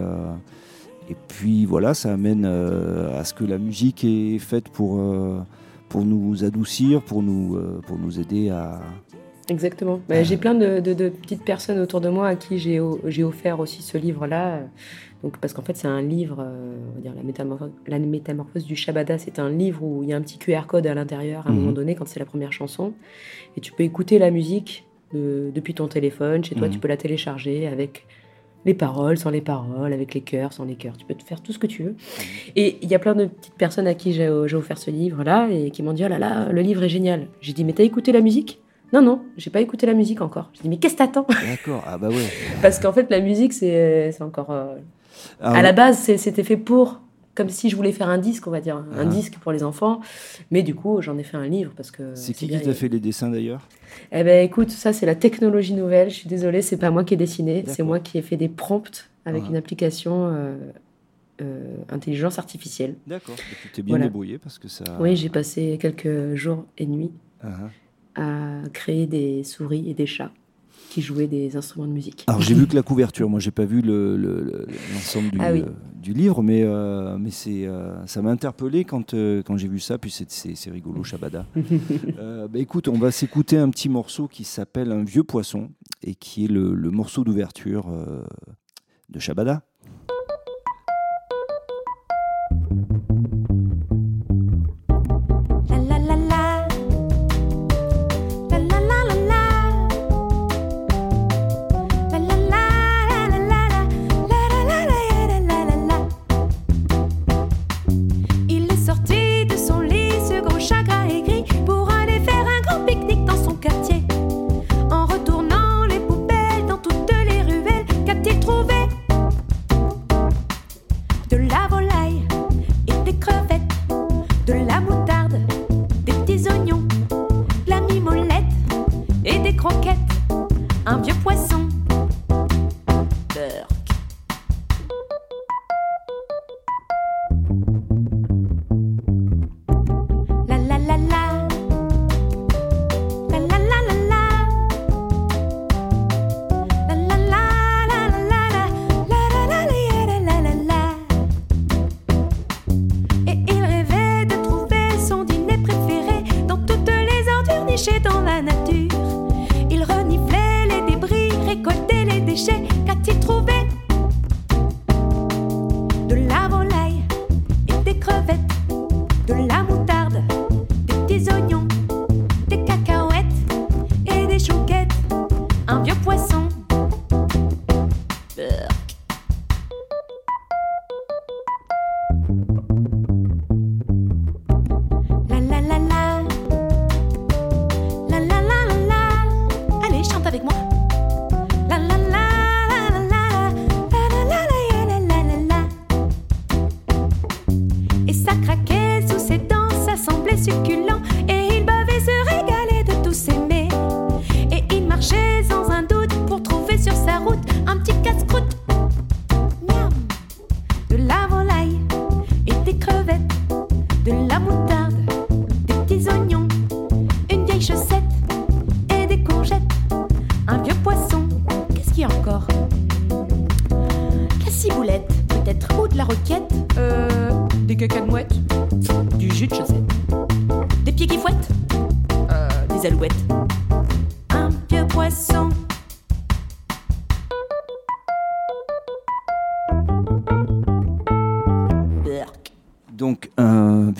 et puis voilà, ça amène à ce que la musique est faite pour, pour nous adoucir, pour nous, pour nous aider à, Exactement. Bah, j'ai plein de, de, petites personnes autour de moi à qui j'ai offert aussi ce livre-là. Donc, parce qu'en fait, c'est un livre, euh, on va dire la métamorphose, la métamorphose du Shabada, c'est un livre où il y a un petit QR code à l'intérieur à un mhm. moment donné quand c'est la première chanson. Et tu peux écouter la musique depuis ton téléphone. Chez toi, tu mhm. peux la télécharger avec les paroles, sans les paroles, avec les cœurs, sans les cœurs. Tu peux te faire tout ce que tu veux. Mhm. Et il y a plein de petites personnes à qui j'ai offert ce livre-là et qui m'ont dit Oh là là, le livre est génial. J'ai dit Mais t'as écouté la musique? Non, non, j'ai pas écouté la musique encore. J'ai dit, mais qu'est-ce que t'attends? D'accord, ah bah ouais. Parce qu'en fait, la musique, c'est encore. Euh, ah à la base, c'était fait pour. Comme si je voulais faire un disque, on va dire. Un ah. disque pour les enfants. Mais du coup, j'en ai fait un livre parce que. C'est qui qui t'a fait les dessins d'ailleurs? Eh ben écoute, ça, c'est la technologie nouvelle. Je suis désolée, c'est pas moi qui ai dessiné. C'est moi qui ai fait des prompts avec ah. une application. Euh, euh, intelligence artificielle. D'accord, tu t'es bien débrouillé parce que ça. Oui, j'ai passé quelques jours et nuits à créer des souris et des chats. Qui jouait des instruments de musique. Alors j'ai vu que la couverture, moi j'ai pas vu le- le- le- l'ensemble du, Ah oui. euh, du livre, mais, euh, mais c'est, euh, ça m'a interpellé quand, euh, quand j'ai vu ça, puis c'est, rigolo, Shabada. Bah, écoute, on va s'écouter un petit morceau qui s'appelle Un vieux poisson, et qui est le, le morceau d'ouverture de Shabada.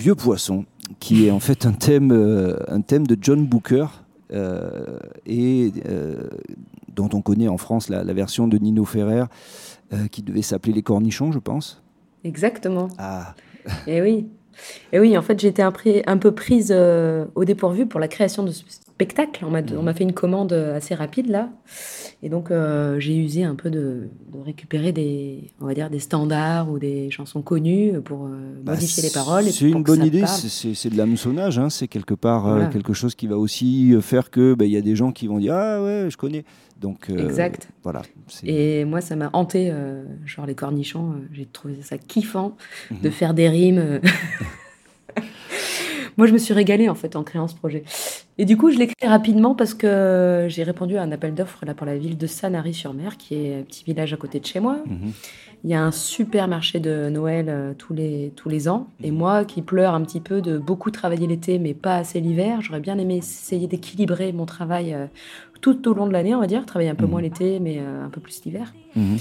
Vieux poisson qui est en fait un thème, euh, un thème de John Booker euh, et euh, dont on connaît en France la, la version de Nino Ferrer qui devait s'appeler Les Cornichons, je pense. Exactement. Ah, Et oui. Et oui, en fait, j'étais un, peu prise euh, au dépourvu pour la création de ce spectacle. On m'a m'a fait une commande assez rapide là. Et donc, euh, j'ai usé un peu de, de récupérer des, on va dire, des standards ou des chansons connues pour euh, bah, modifier les paroles. C'est une bonne idée, c'est- de l'hameçonnage, hein, c'est quelque part euh, quelque chose qui va aussi euh, faire que bah, il y a des gens qui vont dire Ah ouais, je connais. Donc euh, Exact. voilà. Et moi, ça m'a hanté, euh, genre les cornichons. euh, j'ai trouvé ça kiffant Mhm. de faire des rimes. moi, je me suis régalée en fait en créant ce projet. Et du coup, je l'ai créé rapidement parce que j'ai répondu à un appel d'offres là pour la ville de Sanary-sur-Mer, qui est un petit village à côté de chez moi. Mhm. Il y a un super marché de Noël euh, tous, les, tous les ans. Et Mhm. moi, qui pleure un petit peu de beaucoup travailler l'été, mais pas assez l'hiver, j'aurais bien aimé essayer d'équilibrer mon travail euh, tout au long de l'année, on va dire. Travailler un peu Mhm. moins l'été, mais euh, un peu plus l'hiver. Mhm.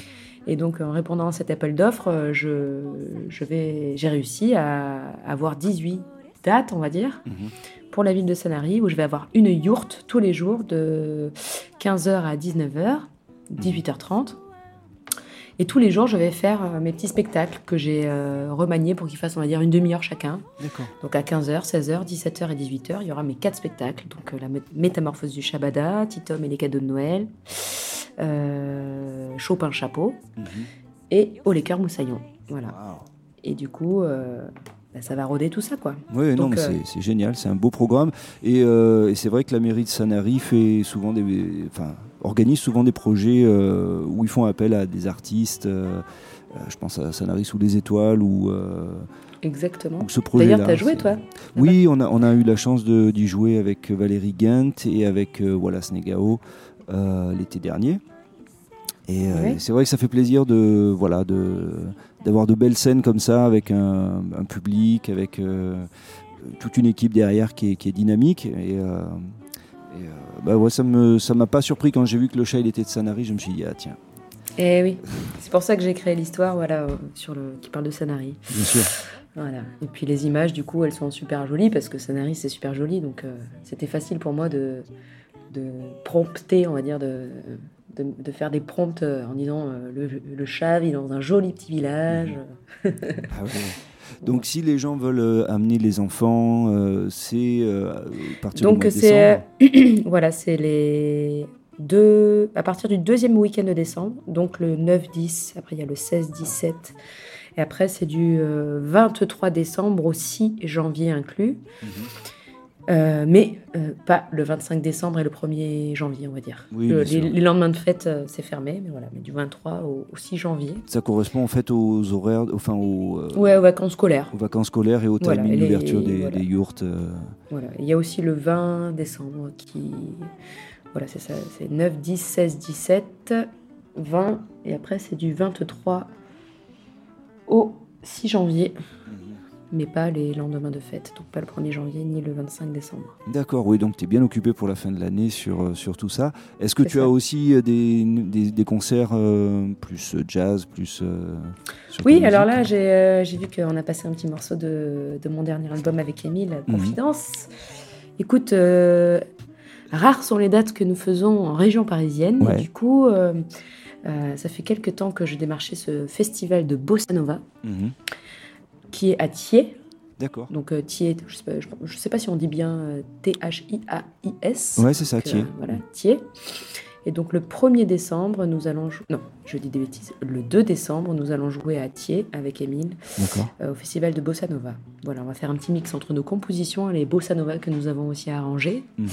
Et donc, en répondant à cet appel d'offres, je, je vais, j'ai réussi à avoir 18 dates, on va dire, Mhm. pour la ville de Sanary, où je vais avoir une yourte tous les jours de 15h à 19h, 18h30. Et tous les jours, je vais faire euh, mes petits spectacles que j'ai euh, remaniés pour qu'ils fassent, on va dire, une demi-heure chacun. D'accord. Donc à 15h, 16h, 17h et 18h, il y aura mes quatre spectacles. Donc euh, la mé- métamorphose du Shabada, Titom et les cadeaux de Noël, euh, Chopin Chapeau Mhm. et Au moussaillon. Voilà. Et du coup, bah, ça va rôder tout ça, quoi. Oui, non, Donc, mais euh, c'est- génial, c'est un beau programme. Et, euh, et c'est vrai que la mairie de Sanary fait souvent des, enfin, organise souvent des projets euh, où ils font appel à des artistes. je pense à Sanary sous les étoiles ou, Exactement. D'ailleurs, t'as joué, toi Oui, on a, on a eu la chance d'y jouer avec Valérie Guint et avec Wallace Negao l'été dernier. Et Ouais. c'est vrai que ça fait plaisir de voilà de d'avoir de belles scènes comme ça avec un, un public, avec euh, toute une équipe derrière qui est, qui est dynamique. Et, euh, et, euh, bah ouais, ça me ça m'a pas surpris quand j'ai vu que le chat il était de Sanary. Je me suis dit ah tiens, Et Eh oui, c'est pour ça que j'ai créé l'histoire, voilà, euh, sur le qui parle de Sanary. bien sûr. Voilà. Et puis les images, du coup, elles sont super jolies parce que Sanary c'est super joli, donc euh, c'était facile pour moi de de prompter, on va dire, de de, de faire des prompts euh, en disant euh, le, le chat vit dans un joli petit village. Ah ouais. Donc si les gens veulent euh, amener les enfants, euh, c'est à partir Donc c'est voilà, c'est les deux à partir du deuxième week-end de décembre, donc le 9-10, après il y a le 16-17, et après c'est du euh, 23 décembre au 6 janvier inclus, Mhm. Euh, mais euh, pas le 25 décembre et le 1er janvier, on va dire. Oui, Le- bien les, lendemains de fête, euh, c'est fermé, mais voilà, mais du 23 au, au 6 janvier. Ça correspond en fait aux horaires, enfin aux, Ouais, aux vacances scolaires. aux vacances scolaires et au Voilà, timing d'ouverture des, voilà. des yurts. Voilà. Il y a aussi le 20 décembre qui. Voilà, c'est ça. C'est 9, 10, 16, 17, 20. Et après, c'est du 23 au 6 janvier. Mais pas les lendemains de fête. Donc pas le 1er janvier ni le 25 décembre. D'accord, oui, donc tu es bien occupé pour la fin de l'année sur, euh, sur tout ça. Est-ce que tu ça. as aussi euh, des, des, des concerts euh, plus jazz, plus... euh, Oui, alors là, j'ai euh, vu qu'on a passé un petit morceau de, de mon dernier album avec Émile, Mhm. Confidence. Écoute, rares sont les dates que nous faisons en région parisienne. Ouais. Et du coup, ça fait quelques temps que je démarchais ce festival de Bossa Nova Mhm. Qui est à Thiers. D'accord. Donc euh, Thiers, je sais, je, je sais pas si on dit bien euh, T-H-I-A-I-S. Ouais, c'est ça, Donc, euh, Thiers. voilà, Thiers. Et donc le 1er décembre, nous allons jouer... Non, je dis des bêtises. Le 2 décembre, nous allons jouer à Thiers avec Émile euh, au festival de Bossa Nova. Voilà, on va faire un petit mix entre nos compositions et les Bossa Nova que nous avons aussi arrangés. Mhm.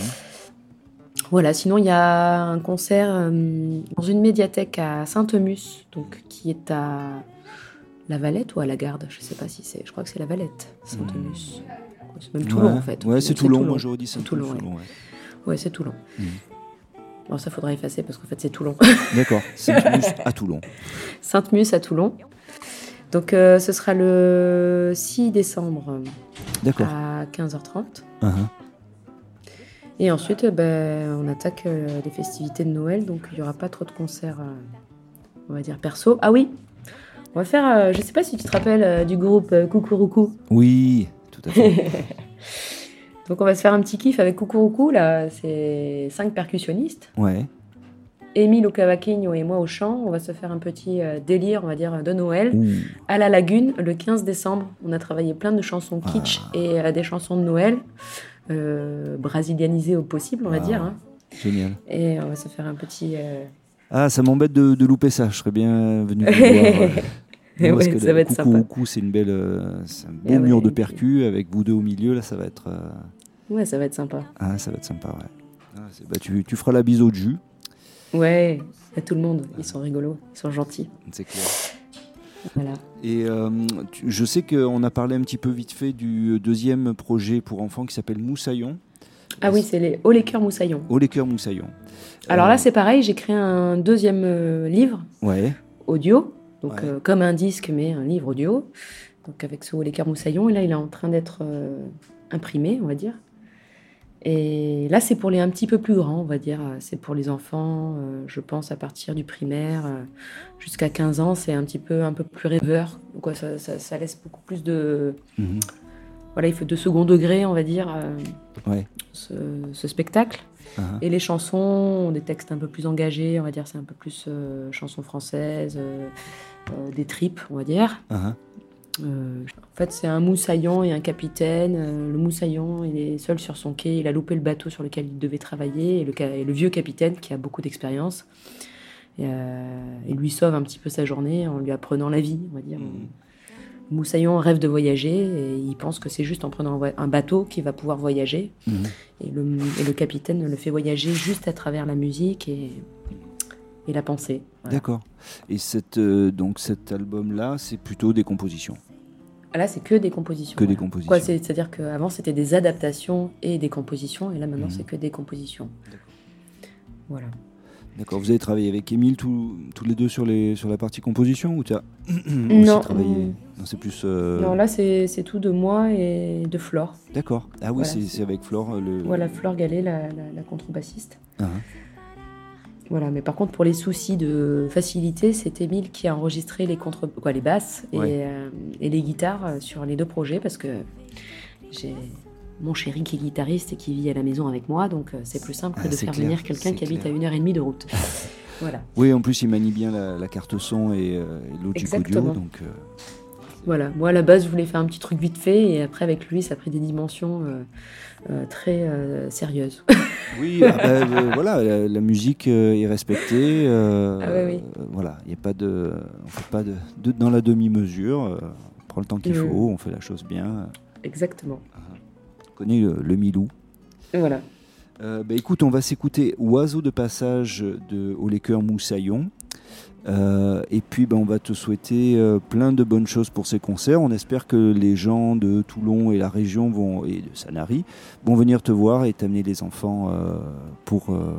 Voilà, sinon il y a un concert euh, dans une médiathèque à Saint-Emus, donc qui est à La Valette ou à la Garde, je sais pas si c'est, je crois que c'est La Valette, Saint-Emus. C'est même Toulon Ouais. en fait. Ouais, c'est Toulon, moi je j'aurais dit ça. Toulon, ouais. ouais. Ouais, c'est Toulon. Mhm. Bon, ça faudra effacer parce qu'en fait c'est Toulon. D'accord, Saint-Mus à Toulon. Sainte-Mus à Toulon. Donc euh, ce sera le 6 décembre D'accord. à 15h30. Mhm. Et ensuite, euh, ben, on attaque euh, les festivités de Noël, donc il n'y aura pas trop de concerts, euh, on va dire, perso. Ah oui, on va faire, euh, je sais pas si tu te rappelles euh, du groupe euh, Coucouroucou. Oui, tout à fait. Donc on va se faire un petit kiff avec Coucouroucou, là, c'est cinq percussionnistes. Ouais. Émile au cavaquinho et moi au chant, on va se faire un petit euh, délire, on va dire, de Noël. Ouh. À la Lagune, le 15 décembre, on a travaillé plein de chansons kitsch Ah. et euh, des chansons de Noël, euh, brasilianisées au possible, on va Ah. dire. hein. Génial. Et on va se faire un petit... Ah, ça m'embête de, de louper ça. Je serais bien venu voir. euh, non, parce Ouais, que ça va être coucou, sympa. coucou, c'est une belle, euh, un beau Ah ouais, mur de percus avec vous deux au milieu. Là, ça va être, euh, Ouais, ça va être sympa. ah, ça va être sympa. Ouais. Ah, bah, tu, tu feras la bise au jus, Ouais, à tout le monde. Ils sont rigolos, ils sont gentils. c'est clair. Voilà. Et euh, tu- je sais qu'on a parlé un petit peu vite fait du deuxième projet pour enfants qui s'appelle Moussaillon. Ah oui, c'est les Haut les cœurs moussaillons. Au les cœurs Moussaillon. Alors Euh, là, c'est pareil, j'ai créé un deuxième euh, livre Ouais. audio, donc Ouais. euh, comme un disque, mais un livre audio. Donc avec ce les cœurs moussaillons. Et là, il est en train d'être euh, imprimé, on va dire. Et là, c'est pour les un petit peu plus grands, on va dire. C'est pour les enfants, euh, je pense, à partir du primaire euh, jusqu'à 15 ans. C'est un petit peu, un peu plus rêveur. Quoi, ça, ça- ça laisse beaucoup plus de. Mhm. Voilà, il faut de second degré, on va dire, euh, Ouais. ce, ce spectacle. Et les chansons ont des textes un peu plus engagés, on va dire, c'est un peu plus euh, chansons françaises, euh, euh, des tripes, on va dire. Uh-huh. Euh, en fait, c'est un moussaillon et un capitaine. Euh, le moussaillon, il est seul sur son quai, il a loupé le bateau sur lequel il devait travailler, et le, ca- et le vieux capitaine, qui a beaucoup d'expérience, euh, il lui sauve un petit peu sa journée en lui apprenant la vie, on va dire. Mhm. Moussaillon rêve de voyager, et il pense que c'est juste en prenant un bateau qu'il va pouvoir voyager. Mhm. Et le, et le capitaine le fait voyager juste à travers la musique et, et la pensée. Voilà. D'accord. Et cette, euh, donc cet album-là, c'est plutôt des compositions. Ah, Là, c'est que des compositions. Que des compositions. Quoi, C'est-à-dire qu'avant, c'était des adaptations et des compositions, et là, maintenant, Mhm. c'est que des compositions. Voilà. D'accord. Vous avez travaillé avec Émile tous, les deux sur, les, sur la partie composition ou tu as Non. travaillé mm. Non, c'est plus. euh, Non, là, c'est tout de moi et de Flore. D'accord. Ah oui, Voilà, c'est avec Flore. euh, Le... Voilà, Flore Gallet, la, la- la contrebassiste. Ah, Voilà, mais par contre, pour les soucis de facilité, c'est Émile qui a enregistré les, contre... quoi, les basses et, euh, et les guitares sur les deux projets parce que j'ai mon chéri qui est guitariste et qui vit à la maison avec moi, donc euh, c'est plus simple que Ah, de faire clair, venir quelqu'un qui habite à une heure et demie de route. voilà. Oui, en plus, il manie bien la, la carte son et, euh, et Logic Audio. Donc, euh, Voilà, moi à la base je voulais faire un petit truc vite fait et après avec lui ça a pris des dimensions euh, très sérieuses. oui, ah bah, euh, voilà, la, la musique est respectée. Ah oui, oui. voilà, il y a pas de, on fait pas de, de- dans la demi-mesure. on prend le temps qu'il faut, on fait la chose bien. Exactement. On connaît le, Milou. Voilà. Euh, bah, écoute, on va s'écouter Oiseau de passage de Au Cœur Moussaillon. Euh, et puis bah, on va te souhaiter euh, plein de bonnes choses pour ces concerts. On espère que les gens de Toulon et la région vont, et de Sanary vont venir te voir et t'amener les enfants euh, pour, euh,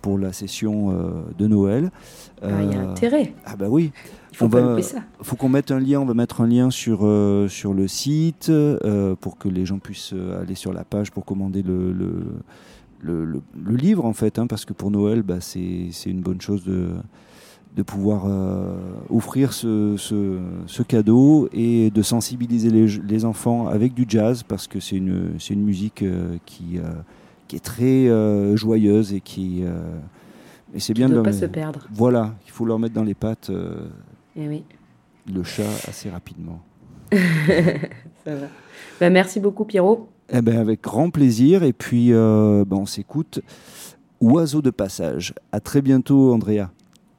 pour la session euh, de Noël. Ah, Il y a Euh, intérêt, ah bah oui, il faut qu'on mette un lien, on va mettre un lien sur, euh, sur le site euh, pour que les gens puissent aller sur la page pour commander le, le, le, le- le livre en fait, hein, parce que pour Noël, bah, c'est une bonne chose de, de pouvoir euh, offrir ce, ce, ce cadeau et de sensibiliser les, les enfants avec du jazz, parce que c'est une, une musique qui, qui est très euh, joyeuse et qui... euh, et c'est bien ne de pas leur- se perdre. Voilà, il faut leur mettre dans les pattes euh, Eh oui, le chat assez rapidement. ça va. Bah, merci beaucoup Pierrot. Eh ben, avec grand plaisir. Et puis, ben, on s'écoute. Oiseau de passage. À très bientôt, Andrea.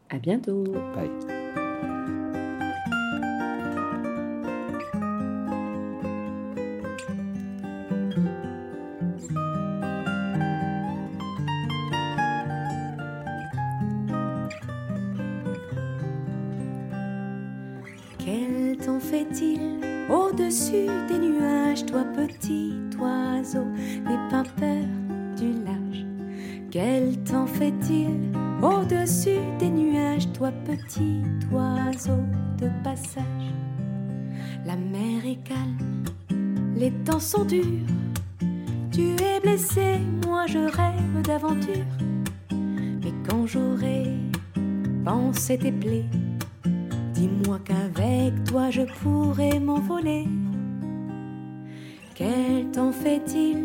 À bientôt. Bye. Temps fait-il au-dessus des nuages, toi petit oiseau, n'aie pas du large? Quel temps fait-il au-dessus des nuages, toi petit oiseau de passage? La mer est calme, les temps sont durs, tu es blessé, moi je rêve d'aventure. Mais quand j'aurai pensé tes plaies, Dis-moi qu'avec toi je pourrais m'envoler. Quel temps fait-il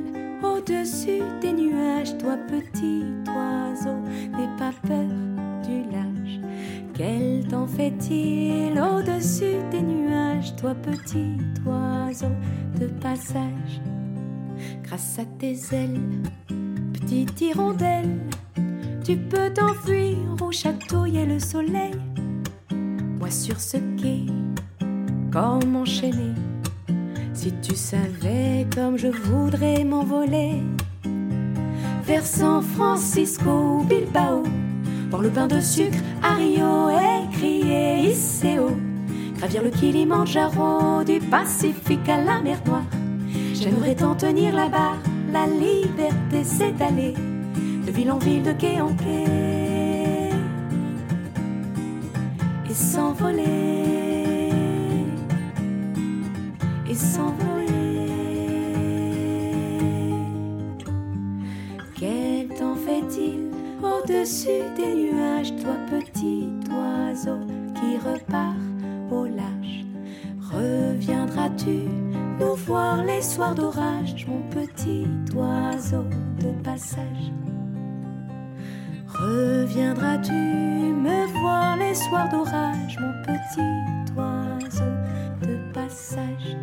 au-dessus des nuages, toi petit oiseau, n'aie pas peur du large. Quel temps fait-il au-dessus des nuages, toi petit oiseau de passage? Grâce à tes ailes, petite hirondelle, tu peux t'enfuir ou chatouiller le soleil. Sur ce quai, comme enchaîné. Si tu savais comme je voudrais m'envoler vers San Francisco Bilbao, voir le pain de sucre à Rio et crier Iseo, gravir le Kilimandjaro du Pacifique à la mer Noire. J'aimerais t'en tenir la barre, la liberté c'est d'aller de ville en ville, de quai en quai s'envoler. Et s'envoler. Quel temps fait-il au-dessus des nuages, toi petit oiseau qui repart au large Reviendras-tu nous voir les soirs d'orage, mon petit oiseau de passage? Reviendras-tu me voir les soirs d'orage, mon petit oiseau de passage?